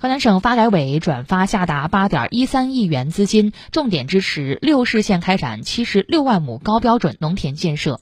河南省发改委转发下达八点一三亿元资金重点支持六市县开展七十六万亩高标准农田建设。